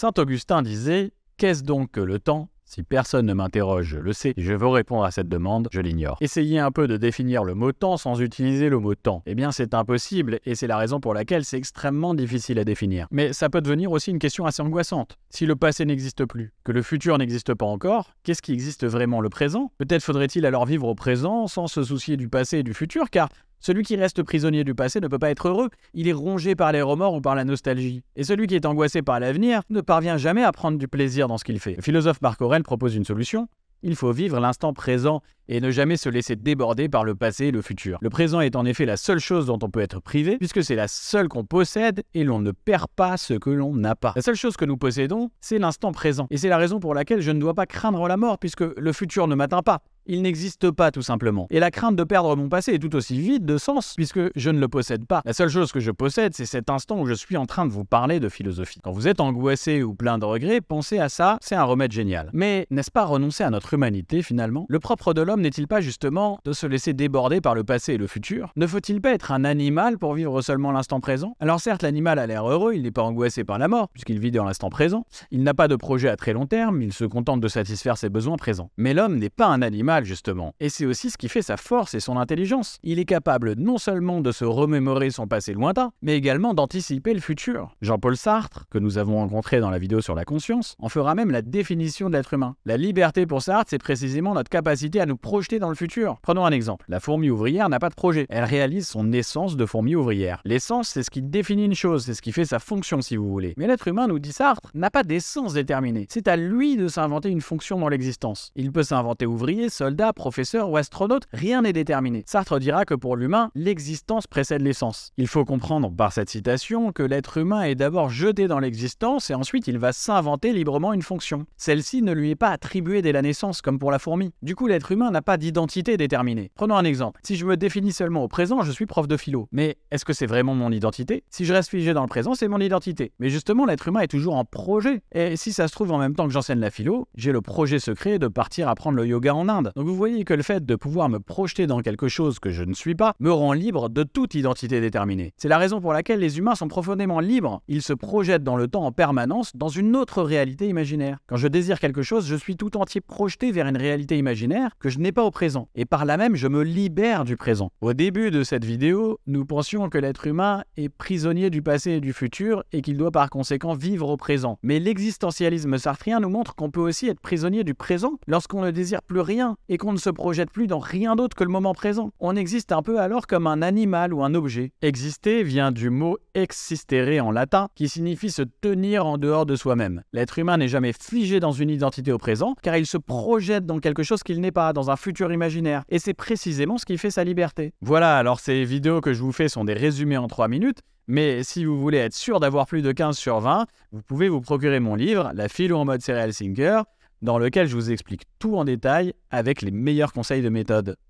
Saint Augustin disait Qu'est-ce donc que le temps? Si personne ne m'interroge, je le sais, je veux répondre à cette demande, je l'ignore. Essayez un peu de définir le mot temps sans utiliser le mot temps. Eh bien, c'est impossible et c'est la raison pour laquelle c'est extrêmement difficile à définir. Mais ça peut devenir aussi une question assez angoissante. Si le passé n'existe plus, que le futur n'existe pas encore, qu'est-ce qui existe vraiment le présent? Peut-être faudrait-il alors vivre au présent sans se soucier du passé et du futur, car celui qui reste prisonnier du passé ne peut pas être heureux, il est rongé par les remords ou par la nostalgie. Et celui qui est angoissé par l'avenir ne parvient jamais à prendre du plaisir dans ce qu'il fait. Le philosophe Marc Aurèle propose une solution. Il faut vivre l'instant présent et ne jamais se laisser déborder par le passé et le futur. Le présent est en effet la seule chose dont on peut être privé, puisque c'est la seule qu'on possède et l'on ne perd pas ce que l'on n'a pas. La seule chose que nous possédons, c'est l'instant présent. Et c'est la raison pour laquelle je ne dois pas craindre la mort, puisque le futur ne m'atteint pas il n'existe pas tout simplement. Et la crainte de perdre mon passé est tout aussi vide de sens, puisque je ne le possède pas. La seule chose que je possède, c'est cet instant où je suis en train de vous parler de philosophie. Quand vous êtes angoissé ou plein de regrets, pensez à ça, c'est un remède génial. Mais n'est-ce pas renoncer à notre humanité finalement? Le propre de l'homme n'est-il pas justement de se laisser déborder par le passé et le futur? Ne faut-il pas être un animal pour vivre seulement l'instant présent? Alors certes, l'animal a l'air heureux, il n'est pas angoissé par la mort, puisqu'il vit dans l'instant présent, il n'a pas de projet à très long terme, il se contente de satisfaire ses besoins présents. Mais l'homme n'est pas un animal justement. Et c'est aussi ce qui fait sa force et son intelligence. Il est capable non seulement de se remémorer son passé lointain, mais également d'anticiper le futur. Jean-Paul Sartre, que nous avons rencontré dans la vidéo sur la conscience, en fera même la définition de l'être humain. La liberté pour Sartre, c'est précisément notre capacité à nous projeter dans le futur. Prenons un exemple. La fourmi ouvrière n'a pas de projet. Elle réalise son essence de fourmi ouvrière. L'essence, c'est ce qui définit une chose, c'est ce qui fait sa fonction si vous voulez. Mais l'être humain, nous dit Sartre, n'a pas d'essence déterminée. C'est à lui de s'inventer une fonction dans l'existence. Il peut s'inventer ouvrier, soldat, professeur ou astronaute, rien n'est déterminé. Sartre dira que pour l'humain, l'existence précède l'essence. Il faut comprendre par cette citation que l'être humain est d'abord jeté dans l'existence et ensuite il va s'inventer librement une fonction. Celle-ci ne lui est pas attribuée dès la naissance comme pour la fourmi. Du coup, l'être humain n'a pas d'identité déterminée. Prenons un exemple. Si je me définis seulement au présent, je suis prof de philo. Mais est-ce que c'est vraiment mon identité? Si je reste figé dans le présent, c'est mon identité. Mais justement, l'être humain est toujours en projet. Et si ça se trouve en même temps que j'enseigne la philo, j'ai le projet secret de partir apprendre le yoga en Inde. Donc vous voyez que le fait de pouvoir me projeter dans quelque chose que je ne suis pas me rend libre de toute identité déterminée. C'est la raison pour laquelle les humains sont profondément libres. Ils se projettent dans le temps en permanence dans une autre réalité imaginaire. Quand je désire quelque chose, je suis tout entier projeté vers une réalité imaginaire que je n'ai pas au présent. Et par là même, je me libère du présent. Au début de cette vidéo, nous pensions que l'être humain est prisonnier du passé et du futur et qu'il doit par conséquent vivre au présent. Mais l'existentialisme sartrien nous montre qu'on peut aussi être prisonnier du présent lorsqu'on ne désire plus rien et qu'on ne se projette plus dans rien d'autre que le moment présent. On existe un peu alors comme un animal ou un objet. Exister vient du mot existere en latin, qui signifie se tenir en dehors de soi-même. L'être humain n'est jamais figé dans une identité au présent, car il se projette dans quelque chose qu'il n'est pas, dans un futur imaginaire. Et c'est précisément ce qui fait sa liberté. Voilà, alors ces vidéos que je vous fais sont des résumés en 3 minutes. Mais si vous voulez être sûr d'avoir plus de 15 sur 20, vous pouvez vous procurer mon livre, La philo en mode serial thinker, dans lequel je vous explique tout en détail avec les meilleurs conseils de méthode.